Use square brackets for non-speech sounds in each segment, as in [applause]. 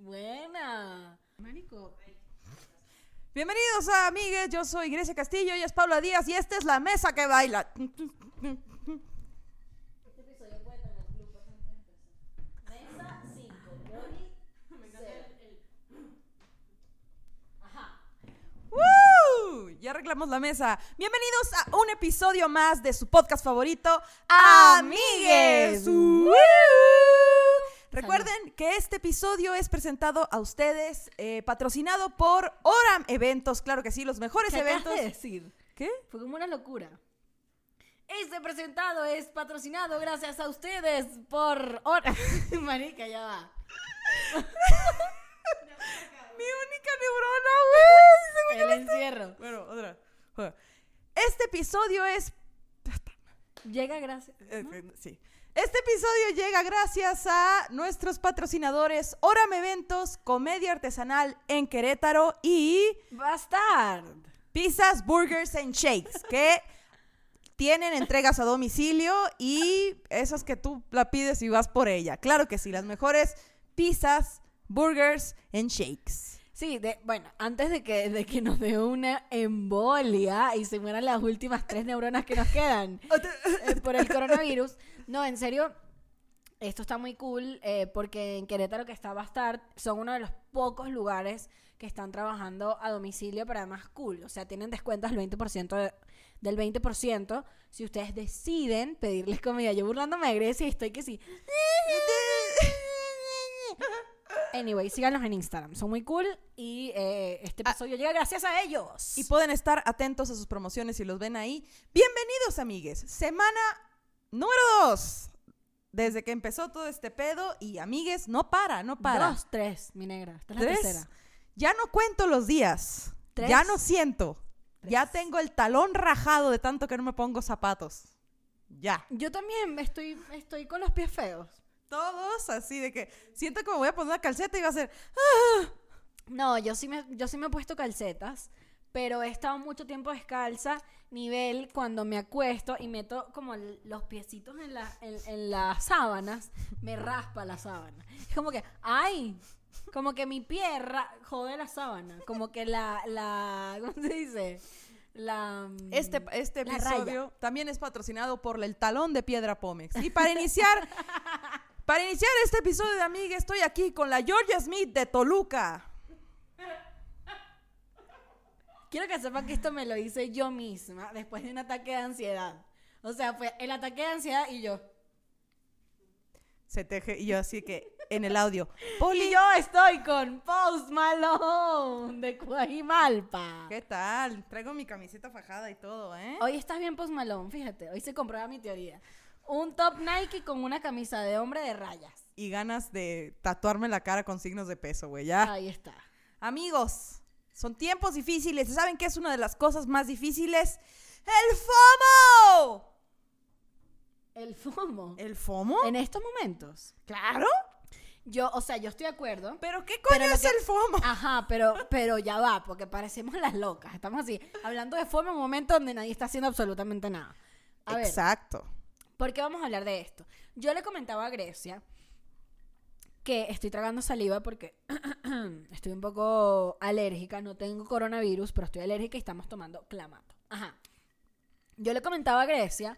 Buena. Marico. Bienvenidos a Amigues, yo soy Grecia Castillo, ella es Paula Díaz y esta es la mesa que baila. Este episodio puede tener bloopers antes de empezar. Mesa 5. Yoli. Ajá. ¡Woo! Ya arreglamos la mesa. Bienvenidos a un episodio más de su podcast favorito, Amigues. ¡Woo! Recuerden que este episodio es presentado a ustedes, eh, patrocinado por Oram Eventos, claro que sí, los mejores ¿Qué eventos. de decir? ¿Qué? Fue como una locura. Este presentado es patrocinado gracias a ustedes por hora. [laughs] Marica, ya va. [laughs] Mi única neurona, güey. El encierro. Bueno, otra. Este episodio es Llega gracias. Eh, eh, sí. Este episodio llega gracias a nuestros patrocinadores Oram Eventos, Comedia Artesanal en Querétaro y Bastard. Pizzas, Burgers and Shakes, que tienen entregas a domicilio y esas que tú la pides y vas por ella. Claro que sí, las mejores pizzas, burgers and shakes. Sí, de, bueno, antes de que, de que nos dé una embolia y se mueran las últimas tres neuronas que nos quedan [laughs] eh, por el coronavirus. No, en serio, esto está muy cool eh, porque en Querétaro que está Bastard son uno de los pocos lugares que están trabajando a domicilio, pero además cool. O sea, tienen descuentos del 20% de- del 20% si ustedes deciden pedirles comida. Yo burlándome de Grecia y estoy que sí. Anyway, síganlos en Instagram. Son muy cool y eh, este episodio llega gracias a ellos. Y pueden estar atentos a sus promociones si los ven ahí. Bienvenidos, amigues. Semana número dos. Desde que empezó todo este pedo y amigues, no para, no para. Dos, tres, mi negra. Esta es la Tres. tercera. Ya no cuento los días. Tres. Ya no siento. Ya Tres. tengo el talón rajado de tanto que no me pongo zapatos. Ya. Yo también estoy, estoy con los pies feos. Todos así de que siento que me voy a poner una calceta y va a ser. No, yo sí me, yo sí me he puesto calcetas, pero he estado mucho tiempo descalza, nivel cuando me acuesto y meto como los piecitos en, la, en, en las sábanas, me raspa la sábana. Es como que, ¡ay! Como que mi pie jode la sábana, como que la, la, ¿cómo se dice? La... mm, Este, este La episodio también es patrocinado por el talón de piedra Pómex. Y para iniciar, [laughs] para iniciar este episodio de Amiga, estoy aquí con la Georgia Smith de Toluca. Quiero que sepan que esto me lo hice yo misma después de un ataque de ansiedad. O sea, fue el ataque de ansiedad y yo. Se teje, y yo así que en el audio. Poli, Y yo estoy con Post Malone de Cuajimalpa. ¿qué tal? Traigo mi camiseta fajada y todo, ¿eh? Hoy estás bien Post Malone, fíjate. Hoy se comprueba mi teoría. Un top Nike con una camisa de hombre de rayas. Y ganas de tatuarme la cara con signos de peso, güey, ya. Ahí está. Amigos, son tiempos difíciles. ¿Saben qué es una de las cosas más difíciles? ¡El FOMO! El FOMO. ¿El FOMO? En estos momentos. Claro. Yo, o sea, yo estoy de acuerdo. ¿Pero qué coño Pero es que- el FOMO? Ajá, pero, pero ya va, porque parecemos las locas. Estamos así, hablando de FOMO en un momento donde nadie está haciendo absolutamente nada. A ver, Exacto. ¿Por qué vamos a hablar de esto? Yo le comentaba a Grecia que estoy tragando saliva porque [clears throat] estoy un poco alérgica, no tengo coronavirus, pero estoy alérgica y estamos tomando clamato. Ajá. Yo le comentaba a Grecia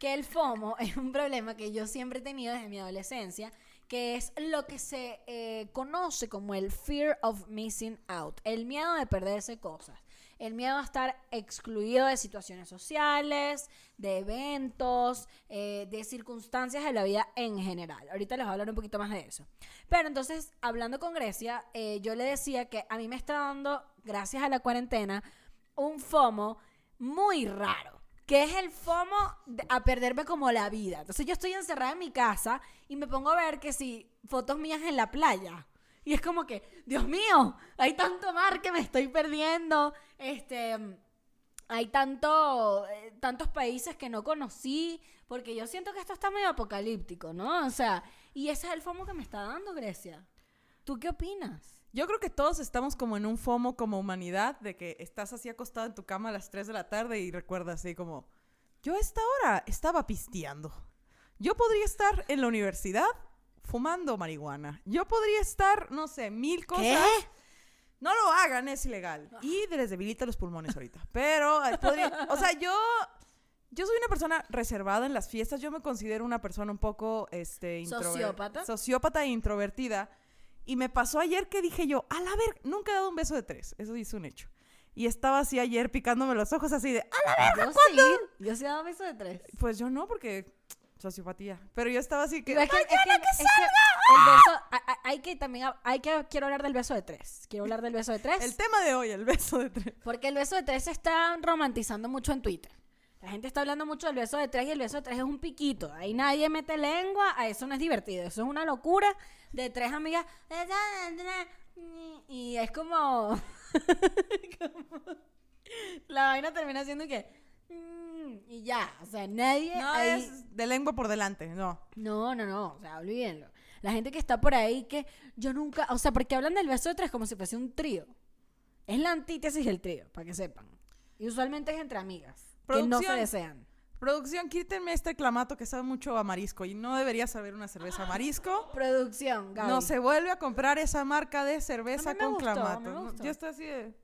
que el FOMO [laughs] es un problema que yo siempre he tenido desde mi adolescencia, que es lo que se eh, conoce como el fear of missing out, el miedo de perderse cosas, el miedo a estar excluido de situaciones sociales, de eventos, eh, de circunstancias de la vida en general. Ahorita les voy a hablar un poquito más de eso. Pero entonces, hablando con Grecia, eh, yo le decía que a mí me está dando, gracias a la cuarentena, un FOMO muy raro. Que es el FOMO a perderme como la vida. Entonces yo estoy encerrada en mi casa y me pongo a ver que si fotos mías en la playa. Y es como que, Dios mío, hay tanto mar que me estoy perdiendo. Este, hay tanto, eh, tantos países que no conocí. Porque yo siento que esto está medio apocalíptico, ¿no? O sea, y ese es el FOMO que me está dando Grecia. ¿Tú qué opinas? Yo creo que todos estamos como en un FOMO como humanidad, de que estás así acostado en tu cama a las 3 de la tarde y recuerdas así como, yo a esta hora estaba pisteando. Yo podría estar en la universidad fumando marihuana. Yo podría estar, no sé, mil cosas. ¿Qué? No lo hagan, es ilegal. Y les debilita los pulmones ahorita. [laughs] Pero, podría- o sea, yo, yo soy una persona reservada en las fiestas. Yo me considero una persona un poco, este, ¿Sociópata? Sociópata e introvertida. Y me pasó ayer que dije yo, a la ver, nunca he dado un beso de tres. Eso es un hecho. Y estaba así ayer picándome los ojos así de, "A la Yo sí. Yo sí he dado beso de tres. pues yo no, porque sociopatía. Pero yo estaba así que, es que, es que- es que el beso, hay que también, hay que, quiero hablar del beso de tres. Quiero hablar del beso de tres. el tema de hoy, el beso de tres. Porque el beso de tres se está romantizando mucho en Twitter. La gente está hablando mucho del beso de tres y el beso de tres es un piquito. Ahí nadie mete lengua, a eso no es divertido. Eso es una locura de tres amigas. Y es como. [laughs] como- La vaina termina siendo que. Mm, Y ya. O sea, nadie. No ahí- es de lengua por delante, no. no, no, no, o sea, olvídenlo. La gente que está por ahí que yo nunca, o sea, porque hablan del beso de tres como si fuese un trío. Es la antítesis del trío, para que sepan. Y usualmente es entre amigas, que no se Producción. desean. Producción, quítenme este clamato que sabe mucho a marisco y no debería saber una cerveza a marisco. Producción, Gaby. No se vuelve a comprar esa marca de cerveza con gustó, clamato. Yo estoy así de...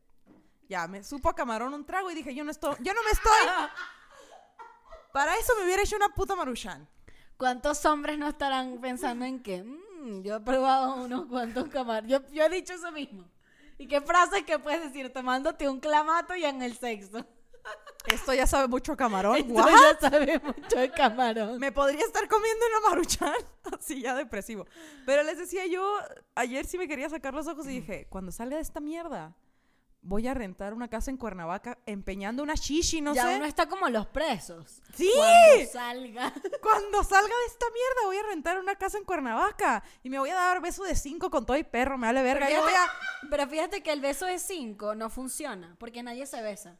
Ya, me supo a camarón un trago y dije, yo no estoy... Yo no me estoy... [laughs] Para eso me hubiera hecho una puta maruchan. ¿Cuántos hombres no estarán pensando en que "Mm, yo he probado unos cuantos camarones? Yo, yo he dicho eso mismo. ¿Y qué frases que puedes decir tomándote un clamato y en el sexo? [laughs] Esto ya sabe mucho camarón. Esto ¿What? ya sabe mucho de camarón. Me podría estar comiendo una maruchan [laughs] así ya depresivo. Pero les decía yo, ayer sí me quería sacar los ojos y dije, cuando salga de esta mierda, voy a rentar una casa en Cuernavaca empeñando una shishi, no ya sé. uno está como los presos. ¡Sí! Cuando salga. [laughs] Cuando salga de esta mierda voy a rentar una casa en Cuernavaca y me voy a dar beso de cinco con todo y perro, me vale verga. Voy a... Pero fíjate que el beso de cinco no funciona porque nadie se besa.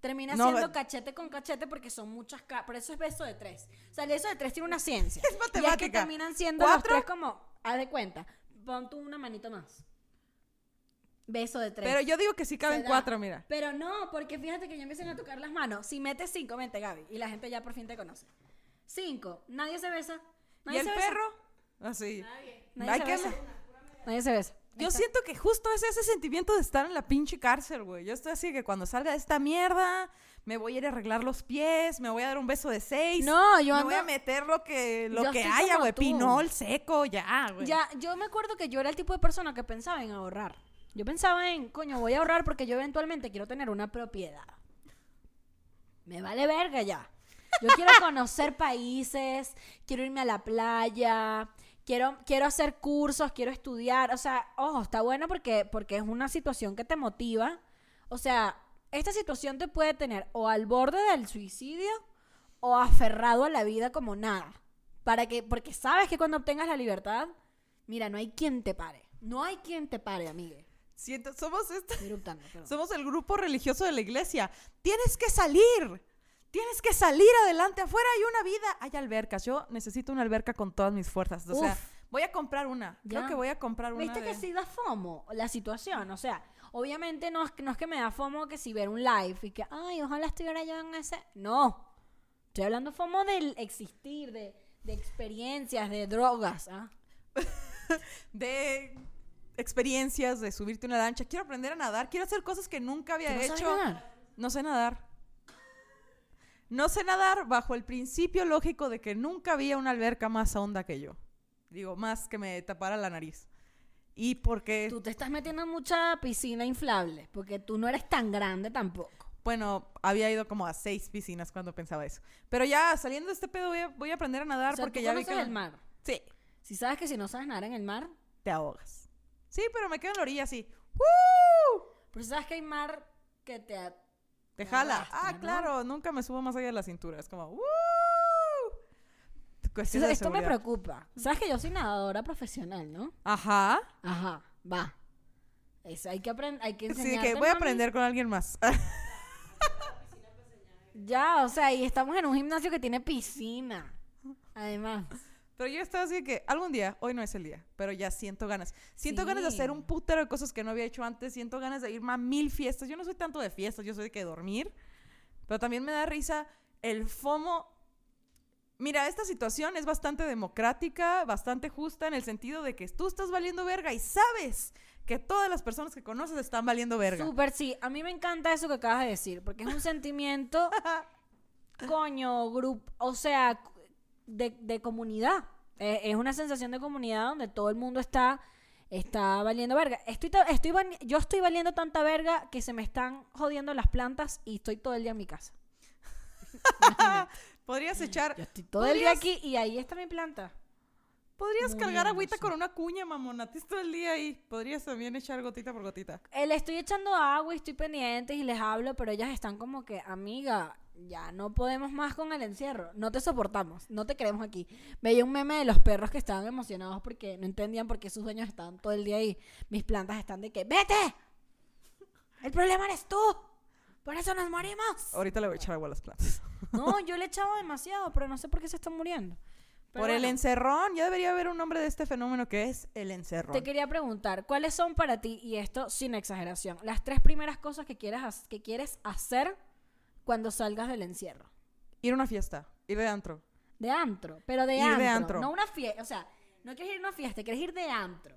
Termina No, siendo cachete con cachete porque son muchas ca- Por eso es beso de tres. O sea, el beso de tres tiene una ciencia. [laughs] Es Y es que matemática. terminan siendo los ¿Cuatro? tres como, haz de cuenta, pon tú una manito más. Beso de tres. Pero yo digo que sí caben cuatro, mira. Pero no, porque fíjate que ya empiezan a tocar las manos. Si metes cinco, vente Gaby. Y la gente ya por fin te conoce. Cinco, nadie se besa. ¿Y Nadie el se besa. perro? Así. Nadie Hay se que- besa. Nadie se besa. Yo está. siento que justo es ese sentimiento de estar en la pinche cárcel, güey. Yo estoy así que cuando salga de esta mierda, me voy a ir a arreglar los pies, me voy a dar un beso de seis. No, yo me ando... voy a meter lo que, lo Yo que haya, güey. Pinol seco, ya, güey. Ya, yo me acuerdo que yo era el tipo de persona que pensaba en ahorrar. Yo pensaba en, coño, voy a ahorrar porque yo eventualmente quiero tener una propiedad. Me vale verga ya. Yo quiero [laughs] conocer países, quiero irme a la playa, quiero, quiero hacer cursos, quiero estudiar. O sea, ojo, está bueno porque, porque es una situación que te motiva. O sea, esta situación te puede tener o al borde del suicidio o aferrado a la vida como nada. Para que, porque sabes que cuando obtengas la libertad, mira, no hay quien te pare. No hay quien te pare, amigue. Siento, somos, este- [laughs] somos el grupo religioso de la iglesia. Tienes que salir. Tienes que salir adelante. Afuera hay una vida. Hay albercas. Yo necesito una alberca con todas mis fuerzas. O sea, Uf. voy a comprar una. Creo que voy a comprar una. ¿Viste de- que sí da FOMO la situación? O sea, obviamente no es, no es que me da FOMO que si ver un live y que, ay, ojalá estuviera yo en ese. No. Estoy hablando FOMO del existir, de, de experiencias, de drogas. ¿ah? [laughs] de experiencias, de subirte una lancha. Quiero aprender a nadar. Quiero hacer cosas que nunca había ¿Tú no sabes hecho. nadar? No sé nadar. No sé nadar bajo el principio lógico de que nunca había una alberca más honda que yo. Digo, más que me tapara la nariz. Y porque, Tú te estás metiendo en mucha piscina inflable, porque tú no eres tan grande tampoco. bueno, había ido como a seis piscinas cuando pensaba eso. Pero ya saliendo de este pedo voy a, voy a aprender a nadar O sea, porque tú ya vi que... el mar. Sí, Si sabes que si no sabes nadar en el mar, te ahogas. Sí, pero me quedo en la orilla así. ¡Woo! pero sabes que hay mar que te... Te Te jala. arrastra, Ah, ¿no? claro, nunca me subo más allá de la cintura. Es como, ¡Woo! Esto, Cuestión de esto me preocupa. Sabes que yo soy nadadora profesional, ¿no? Ajá. Ajá, va. Eso hay que aprender, hay que Sí, que voy a aprender con alguien más. [laughs] Ya, o sea, y estamos en un gimnasio que tiene piscina. Además. Pero yo estaba así que algún día, hoy no es el día, pero ya siento ganas. Siento ganas de hacer un putero de cosas que no había hecho antes. Siento ganas de irme a mil fiestas. Yo no soy tanto de fiestas, yo soy de que dormir. Pero también me da risa el FOMO Mira, esta situación es bastante democrática, bastante justa en el sentido de que tú estás valiendo verga y sabes que todas las personas que conoces están valiendo verga. Súper, sí. A mí me encanta eso que acabas de decir, porque es un [laughs] sentimiento, [laughs] coño, grupo, o sea, de, de comunidad. Eh, es una sensación de comunidad donde todo el mundo está, está valiendo verga. Estoy, estoy, yo estoy valiendo tanta verga que se me están jodiendo las plantas y estoy todo el día en mi casa. [laughs] Podrías echar, Yo estoy todo el día ¿Podrías- aquí y ahí está mi planta. podrías Muy cargar agüita con una cuña, mamona. Tú todo el día ahí. Podrías también echar gotita por gotita. Eh, Le estoy echando agua y estoy pendiente y les hablo, pero ellas están como que, amiga, ya no podemos más con el encierro. No te soportamos, no te queremos aquí. Veía un meme de los perros que estaban emocionados porque no entendían por qué sus dueños estaban todo el día ahí. Mis plantas están de que, ¡vete! El problema eres tú. Por eso nos morimos. Ahorita le voy a echar agua a las plantas. [laughs] No, yo le echaba demasiado, pero no sé por qué se están muriendo. Pero por el encerrón, ya debería haber un nombre de este fenómeno que es el encerrón. Te quería preguntar, ¿cuáles son para ti, y esto sin exageración, las tres primeras cosas que quieres, ha- que quieres hacer cuando salgas del encierro? Ir a una fiesta, ir de antro. De antro, pero de Ir antro. de antro. No una fiesta, o sea, no quieres ir a una fiesta, quieres ir de antro.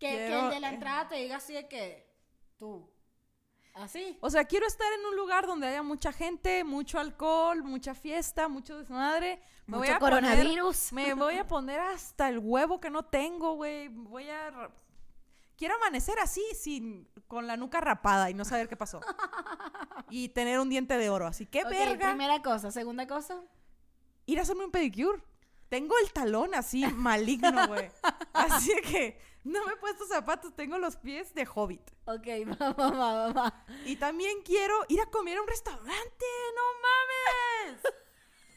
Que, que el de la entrada te diga así de que tú. Así. O sea, quiero estar en un lugar donde haya mucha gente, mucho alcohol, mucha fiesta, mucho desmadre. Me voy poner- coronavirus. me voy a poner hasta el huevo que no tengo, güey. Voy a... Quiero amanecer así, sin, con la nuca rapada y no saber qué pasó. [laughs] y tener un diente de oro. Así que, Ok, verga, primera cosa. Segunda cosa. ir a hacerme un pedicure. Tengo el talón así [laughs] maligno, güey. Así que no me he puesto zapatos, tengo los pies de hobbit. Ok, [laughs] va, va, va, va, va. Y también quiero ir a comer a un restaurante. ¡No mames!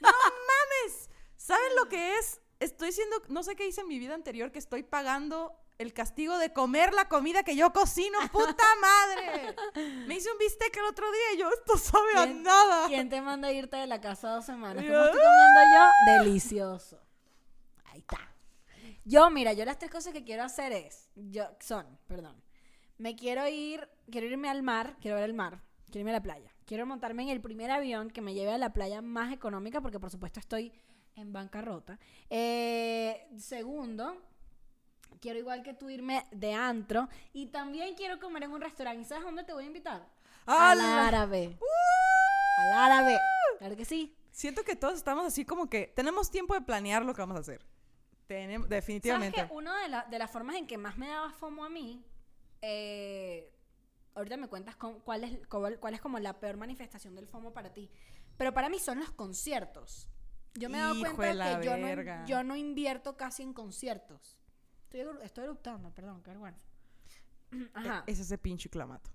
¡No mames! ¿Saben lo que es? Estoy siendo, no sé qué hice en mi vida anterior, que estoy pagando el castigo de comer la comida que yo cocino. [laughs] ¡Puta madre! Me hice un bistec el otro día y yo, esto sabe a ¿Quién- nada. ¿Quién te manda a irte de la casa dos semanas? ¿Cómo estoy [laughs] comiendo yo? Delicioso. Ahí está. Yo, mira, yo las tres cosas que quiero hacer es, yo, son, perdón, me quiero ir, quiero irme al mar, quiero ver el mar, quiero irme a la playa, quiero montarme en el primer avión que me lleve a la playa más económica, porque por supuesto estoy en bancarrota. Eh, segundo, quiero igual que tú irme de antro y también quiero comer en un restaurante. ¿Y sabes dónde te voy a invitar? Al ¡Al! árabe. Al árabe. Claro que sí. Siento que todos estamos así como que tenemos tiempo de planear lo que vamos a hacer. Tenemos, ¿Sabes definitivamente. que una de, la- de las formas en que más me daba FOMO a mí, eh, ahorita me cuentas con- cuál, es, cuál, cuál es como la peor manifestación del FOMO para ti, pero para mí son los conciertos. Yo me he dado de cuenta la que yo no, yo no invierto casi en conciertos. Estoy, estoy eruptando, perdón, qué vergüenza. [clears throat] Ajá. Es ese pinche clamato.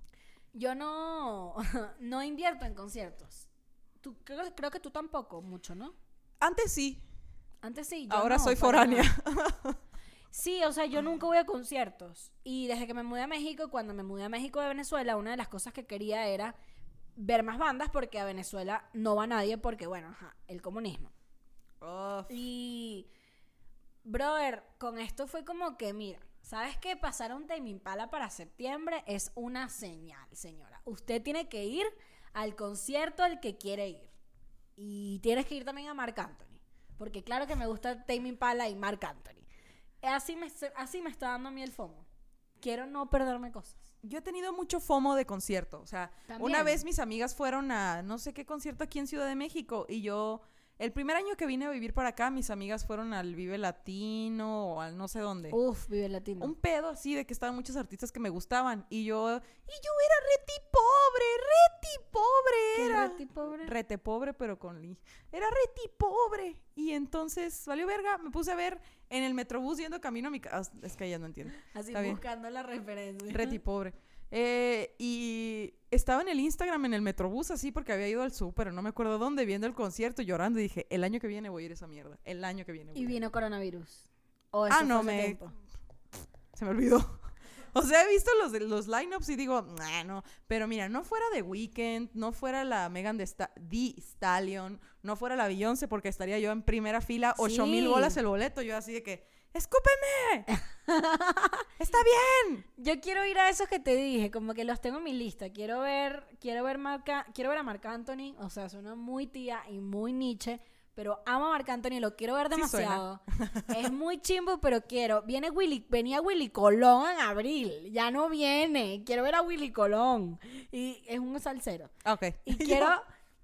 Yo no, [laughs] no invierto en conciertos. Tú, creo, creo que tú tampoco, mucho, ¿no? Antes sí, Antes sí. yo ahora no, soy foránea. [laughs] Sí, o sea, yo nunca voy a conciertos. Y desde que me mudé a México, cuando me mudé a México de Venezuela, una de las cosas que quería era ver más bandas porque a Venezuela no va nadie porque, bueno, ajá, el comunismo. Uf. Y, brother, con esto fue como que, mira, ¿sabes qué? Pasar un Tame Impala para septiembre es una señal, señora. Usted tiene que ir al concierto al que quiere ir. Y tienes que ir también a Marc Anthony. Porque claro que me gusta Tame Impala y Marc Anthony. Así me, así me está dando a mí el FOMO. Quiero no perderme cosas. Yo he tenido mucho FOMO de concierto. O sea, También. una vez mis amigas fueron a no sé qué concierto aquí en Ciudad de México y yo, el primer año que vine a vivir para acá, mis amigas fueron al Vive Latino o al no sé dónde. Uf, Vive Latino. Un pedo así de que estaban muchos artistas que me gustaban y yo, y yo era reti pobre, reti pobre ¿Qué era. reti pobre? Rete pobre, pero con li. Era reti pobre. Y entonces, valió verga, me puse a ver en el metrobús yendo camino a mi casa. Es que ya no entiendo. Así Está bien. buscando la referencia. Reti pobre. Eh, y estaba en el Instagram, en el Metrobús, así, porque había ido al súper, no me acuerdo dónde, viendo el concierto, llorando, y dije, el año que viene voy a ir a esa mierda. El año que viene voy a Y vino coronavirus. O Ah, no, me- tiempo. Se me olvidó. [laughs] O sea, he visto los, los lineups y digo, nah, no. Pero mira, no fuera The Weeknd, no fuera la Megan de Sta- The Stallion, no fuera la Beyoncé, porque estaría yo en primera fila, ocho mil Sí. bolas el boleto. Yo así de que, ¡escúpeme! [laughs] ¡Está bien! Yo quiero ir a esos que te dije, como que los tengo en mi lista. Quiero ver, quiero ver Marca, quiero ver a Marc Anthony, o sea, suena muy tía y muy Nietzsche, pero amo a Marc Anthony, lo quiero ver Sí demasiado. [laughs] es muy chimbo, pero quiero. Viene Willy, venía Willy Colón en abril, ya no viene. Quiero ver a Willy Colón. Y es un salsero. Ok. Y [laughs] quiero,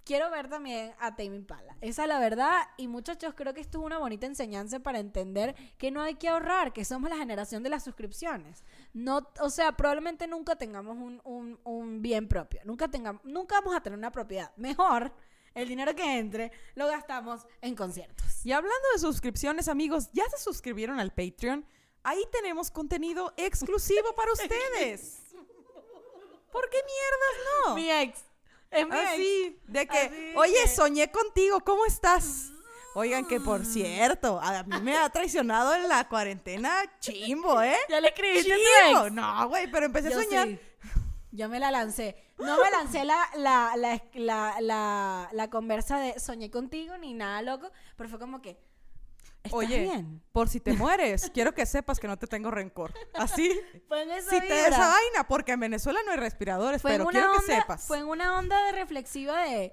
quiero ver también a Tame Impala. Esa es la verdad. Y muchachos, creo que esto es una bonita enseñanza para entender que no hay que ahorrar, que somos la generación de las suscripciones. No, o sea, probablemente nunca tengamos un, un- un bien propio. Nunca, tengamos, nunca vamos a tener una propiedad. Mejor, el dinero que entre lo gastamos en conciertos. Y hablando de suscripciones, amigos, ¿ya se suscribieron al Patreon? Ahí tenemos contenido exclusivo para [laughs] ustedes. ¿Por qué mierdas no? Mi ex. Es mi ex. Así, de que, Así oye, que- soñé contigo, ¿cómo estás? Oigan, que por cierto, a mí me ha traicionado en la cuarentena chimbo, ¿eh? Ya le escribiste a tu Chimbo. ex. No, güey, pero empecé Yo a soñar. sí. Yo me la lancé. No me lancé la, la, la, la, la, la conversa de soñé contigo ni nada loco, pero fue como que. ¿Estás Oye, bien? por si te mueres, quiero que sepas que no te tengo rencor. Así, [laughs] Fue en esa si te vibra. esa vaina, porque en Venezuela no hay respiradores, fue pero quiero que onda, sepas. Fue en una onda de reflexiva de.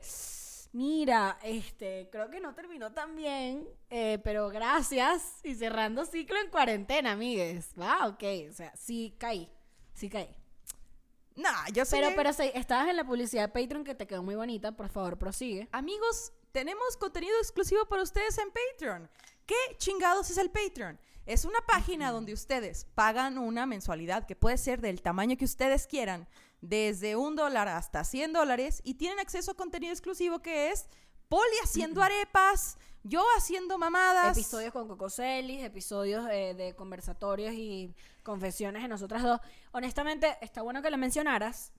Mira, este, creo que no terminó tan bien, eh, pero gracias. Y cerrando ciclo en cuarentena, amigues. Va, ok. O sea, sí caí. Sí caí. Nah, yo soñé. Pero, pero estabas en la publicidad de Patreon que te quedó muy bonita. Por favor, prosigue. Amigos, tenemos contenido exclusivo para ustedes en Patreon. ¿Qué chingados es el Patreon? Es una página donde ustedes pagan una mensualidad que puede ser del tamaño que ustedes quieran, desde un dólar hasta 100 dólares, y tienen acceso a contenido exclusivo que es Poli haciendo arepas, yo haciendo mamadas. Episodios con Coco Celis, episodios eh, de conversatorios y confesiones de nosotras dos. Honestamente, está bueno que lo mencionaras,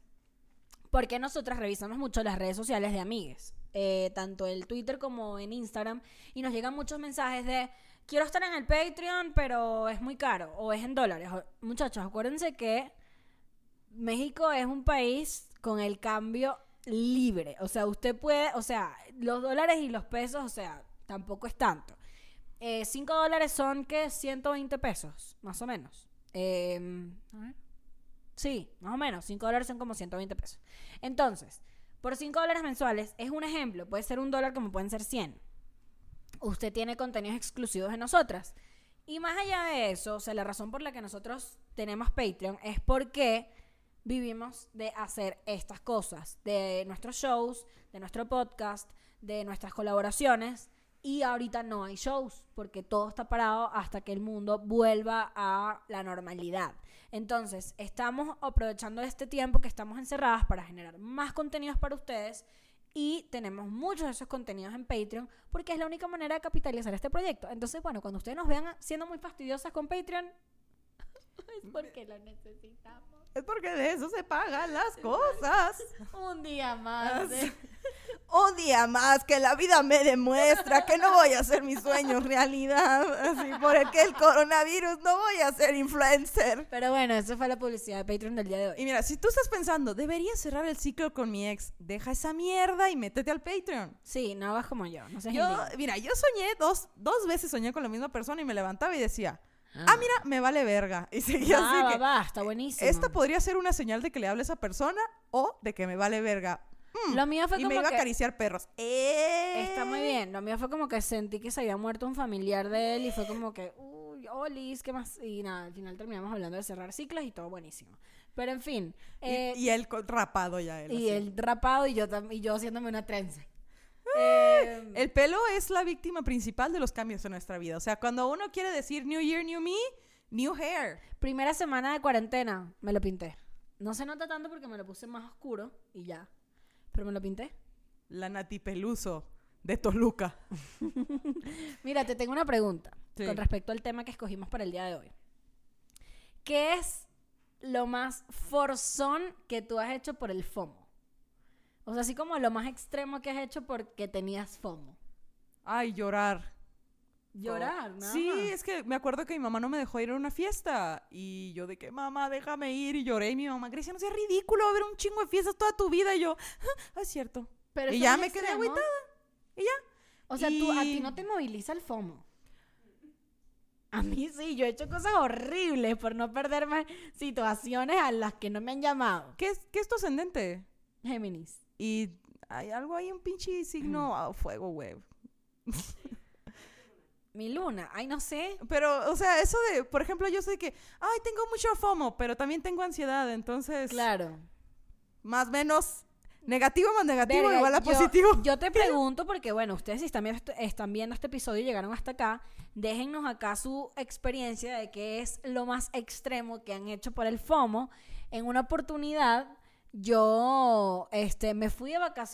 porque nosotras revisamos mucho las redes sociales de amigues, eh, tanto el Twitter como en Instagram, y nos llegan muchos mensajes de quiero estar en el Patreon, pero es muy caro, o es en dólares. Muchachos, acuérdense que México es un país con el cambio libre. O sea, usted puede, o sea, los dólares y los pesos, o sea, tampoco es tanto. 5 dólares son que 120 pesos, más o menos. Eh, a ver. Sí, más o menos. 5 dólares son como 120 pesos. Entonces, por 5 dólares mensuales, es un ejemplo. Puede ser un dólar como pueden ser 100. Usted tiene contenidos exclusivos de nosotras. Y más allá de eso, o sea, la razón por la que nosotros tenemos Patreon es porque vivimos de hacer estas cosas, de nuestros shows, de nuestro podcast, de nuestras colaboraciones. Y ahorita no hay shows porque todo está parado hasta que el mundo vuelva a la normalidad. Entonces, estamos aprovechando este tiempo que estamos encerradas para generar más contenidos para ustedes y tenemos muchos de esos contenidos en Patreon porque es la única manera de capitalizar este proyecto. Entonces, bueno, cuando ustedes nos vean siendo muy fastidiosas con Patreon, [laughs] es porque lo necesitamos. Es porque de eso se pagan las cosas. [laughs] Un día más. ¿eh? Un día más que la vida me demuestra que no voy a hacer mis sueños realidad. Así por el que el coronavirus no voy a ser influencer. Pero bueno, eso fue la publicidad de Patreon del día de hoy. Y mira, si tú estás pensando, debería cerrar el ciclo con mi ex, deja esa mierda y métete al Patreon. Sí, no hagas como yo, no seas Yo, mira, yo soñé dos, dos veces soñé con la misma persona y me levantaba y decía, ah, mira, me vale verga. Y seguía Va, así va, que, va, está buenísimo. esta podría ser una señal de que le hable a esa persona o de que me vale verga. Mm, Lo mío fue y como me iba que- a acariciar perros. ¡Eh! Está muy bien. Lo mío fue como que sentí que se había muerto un familiar de él y fue como que, uy, Olis, ¿qué más? Y nada, al final terminamos hablando de cerrar ciclos y todo buenísimo. Pero en fin. Y- eh, y, él rapado ya. Él, y, así. el rapado y yo, y yo haciéndome una trenza. Eh, El pelo es la víctima principal de los cambios en nuestra vida. O sea, cuando uno quiere decir New Year, New Me, New Hair. primera semana de cuarentena, me lo pinté. No se nota tanto porque me lo puse más oscuro y ya. Pero me lo pinté. La Nati Peluso de Toluca. [laughs] Mira, te tengo una pregunta Sí. con respecto al tema que escogimos para el día de hoy. ¿Qué es lo más forzón que tú has hecho por el FOMO? O sea, así como lo más extremo que has hecho porque tenías FOMO. Ay, llorar. Llorar, ¿no? Sí, es que me acuerdo que mi mamá no me dejó ir a una fiesta. Y yo de que, mamá, déjame ir. Y lloré. Y mi mamá, Grecia, no seas ridículo. Va a haber un chingo de fiestas toda tu vida. Y yo, ah, es cierto. Pero y ya me quedé agüitada. Y ya. O sea, tú, a ti no te moviliza el FOMO. A mí sí, yo he hecho cosas horribles por no perderme situaciones a las que no me han llamado. ¿Qué es, qué es tu ascendente? Géminis. Y hay algo ahí, un pinche signo a [clears throat] fuego, güey. Mi luna, ay, no sé. Pero, o sea, eso de, por ejemplo, yo sé que, ay, tengo mucho FOMO, pero también tengo ansiedad, entonces, Claro. más o menos, negativo más negativo Verga, igual a yo- positivo. Yo te [laughs] pregunto, porque bueno, ustedes si están viendo, este- están viendo este episodio y llegaron hasta acá, déjennos acá su experiencia de qué es lo más extremo que han hecho por el FOMO. En una oportunidad, yo este, me fui de vacaciones